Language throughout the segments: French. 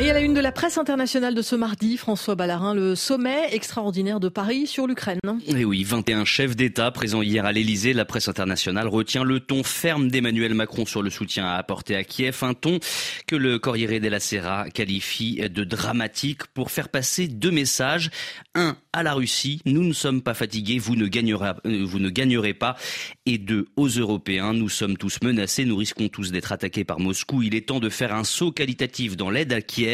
Et à la une de la presse internationale de ce mardi, François Ballarin, le sommet extraordinaire de Paris sur l'Ukraine. Et oui, 21 chefs d'État présents hier à l'Elysée. La presse internationale retient le ton ferme d'Emmanuel Macron sur le soutien à apporter à Kiev, un ton que le Corriere della Sera qualifie de dramatique pour faire passer deux messages. Un, à la Russie, nous ne sommes pas fatigués, vous ne gagnerez, euh, vous ne gagnerez pas. Et deux, aux Européens, nous sommes tous menacés, nous risquons tous d'être attaqués par Moscou. Il est temps de faire un saut qualitatif dans l'aide à Kiev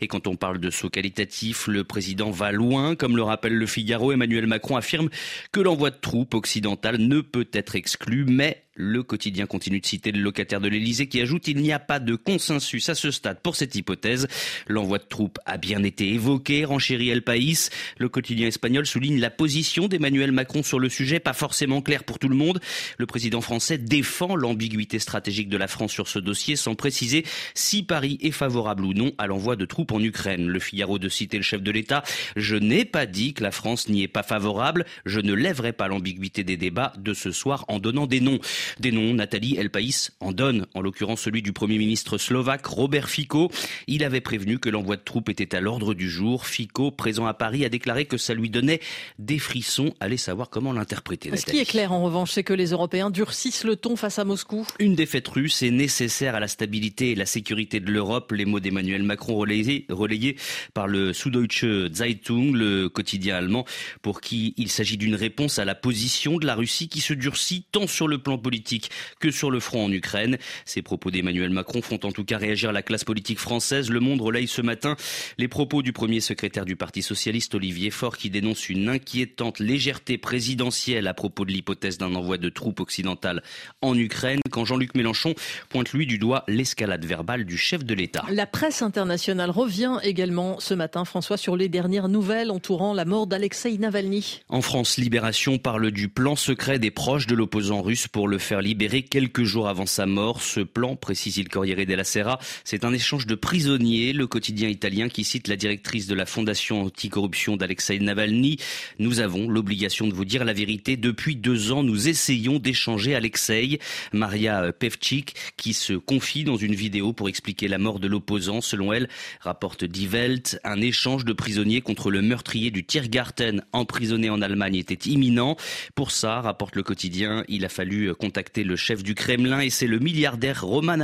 et quand on parle de saut qualitatif, le président va loin. Comme le rappelle le Figaro, Emmanuel Macron affirme que l'envoi de troupes occidentales ne peut être exclu, mais le quotidien continue de citer le locataire de l'Elysée qui ajoute il n'y a pas de consensus à ce stade pour cette hypothèse. L'envoi de troupes a bien été évoqué, renchérit El País. Le quotidien espagnol souligne la position d'Emmanuel Macron sur le sujet, pas forcément claire pour tout le monde. Le président français défend l'ambiguïté stratégique de la France sur ce dossier sans préciser si Paris est favorable ou non à l'envoi de troupes en Ukraine. Le Figaro de citer le chef de l'État. Je n'ai pas dit que la France n'y est pas favorable. Je ne lèverai pas l'ambiguïté des débats de ce soir en donnant des noms. Des noms, Nathalie El País en donne, en l'occurrence celui du Premier ministre slovaque Robert Fico. Il avait prévenu que l'envoi de troupes était à l'ordre du jour. Fico, présent à Paris, a déclaré que ça lui donnait des frissons. Allez savoir comment l'interpréter. Ce qui est clair en revanche, c'est que les Européens durcissent le ton face à Moscou. Une défaite russe est nécessaire à la stabilité et la sécurité de l'Europe. Les mots d'Emmanuel Macron relayés, relayés par le Süddeutsche Zeitung, le quotidien allemand, pour qui il s'agit d'une réponse à la position de la Russie qui se durcit tant sur le plan politique politique que sur le front en Ukraine. Ces propos d'Emmanuel Macron font en tout cas réagir la classe politique française. Le Monde relaye ce matin les propos du premier secrétaire du Parti socialiste, Olivier Faure, qui dénonce une inquiétante légèreté présidentielle à propos de l'hypothèse d'un envoi de troupes occidentales en Ukraine, quand Jean-Luc Mélenchon pointe lui du doigt l'escalade verbale du chef de l'État. La presse internationale revient également ce matin, François, sur les dernières nouvelles entourant la mort d'Alexei Navalny. En France, Libération parle du plan secret des proches de l'opposant russe pour le faire libérer quelques jours avant sa mort. Ce plan, précise il Corriere della Sera, c'est un échange de prisonniers. Le quotidien italien qui cite la directrice de la fondation anticorruption d'Alexei Navalny. Nous avons l'obligation de vous dire la vérité. Depuis deux ans, nous essayons d'échanger Alexei. Maria Pevchik, qui se confie dans une vidéo pour expliquer la mort de l'opposant. Selon elle, rapporte Die Welt, un échange de prisonniers contre le meurtrier du Tiergarten emprisonné en Allemagne était imminent. Pour ça, rapporte le quotidien, il a fallu le chef du Kremlin et c'est le milliardaire Roman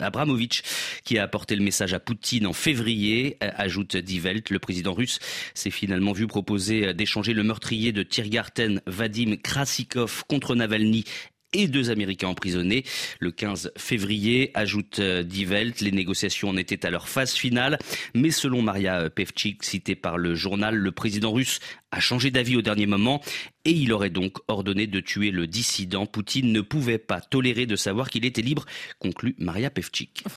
Abramovich qui a apporté le message à Poutine en février, euh, ajoute Die Welt. Le président russe s'est finalement vu proposer d'échanger le meurtrier de Tiergarten, Vadim Krasikov, contre Navalny et deux Américains emprisonnés. Le 15 février, ajoute euh, Die Welt, les négociations en étaient à leur phase finale. Mais selon Maria Pevchik, citée par le journal, le président russe a changé d'avis au dernier moment et il aurait donc ordonné de tuer le dissident. Poutine ne pouvait pas tolérer de savoir qu'il était libre, conclut Maria Pevchik.